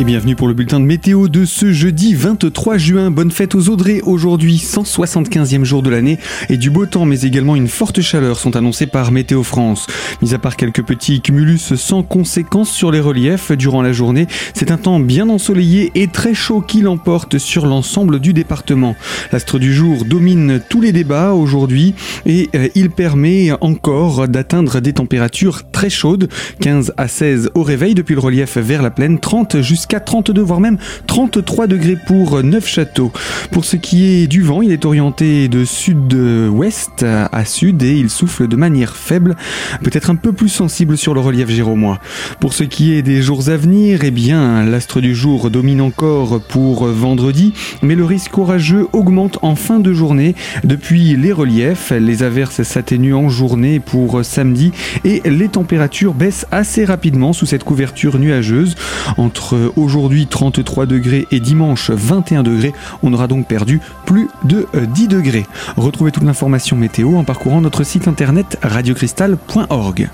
Et bienvenue pour le bulletin de météo de ce jeudi 23 juin. Bonne fête aux Audrey aujourd'hui, 175e jour de l'année et du beau temps mais également une forte chaleur sont annoncés par Météo France. Mis à part quelques petits cumulus sans conséquences sur les reliefs durant la journée, c'est un temps bien ensoleillé et très chaud qui l'emporte sur l'ensemble du département. L'astre du jour domine tous les débats aujourd'hui et euh, il permet encore d'atteindre des températures très chaudes, 15 à 16 au réveil depuis le relief vers la plaine, 30 jusqu'à 32 voire même 33 degrés pour Neufchâteau. Pour ce qui est du vent, il est orienté de sud-ouest à sud et il souffle de manière faible, peut-être un peu plus sensible sur le relief géromois. Pour ce qui est des jours à venir, eh bien l'astre du jour domine encore pour vendredi, mais le risque orageux augmente en fin de journée depuis les reliefs. Les averses s'atténuent en journée pour samedi et les températures baissent assez rapidement sous cette couverture nuageuse. Entre aujourd'hui 33 degrés et dimanche 21 degrés, on aura donc perdu plus de 10 degrés. Retrouvez toute l'information météo en parcourant notre site internet radiocristal.org.